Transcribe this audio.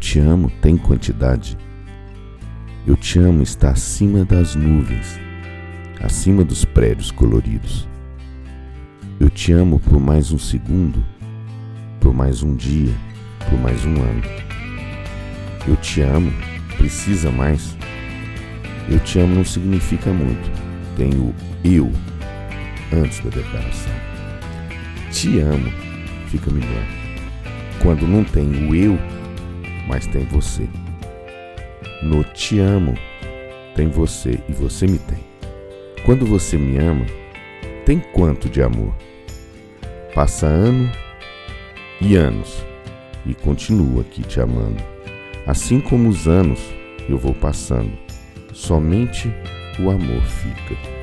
te amo tem quantidade. Eu te amo está acima das nuvens, acima dos prédios coloridos. Eu te amo por mais um segundo, por mais um dia, por mais um ano. Eu te amo, precisa mais. Eu te amo não significa muito. Tem o eu antes da declaração. Te amo fica melhor. Quando não tem o eu, mas tem você. No te amo tem você e você me tem. Quando você me ama, tem quanto de amor? Passa ano e anos e continuo aqui te amando. Assim como os anos eu vou passando, somente o amor fica.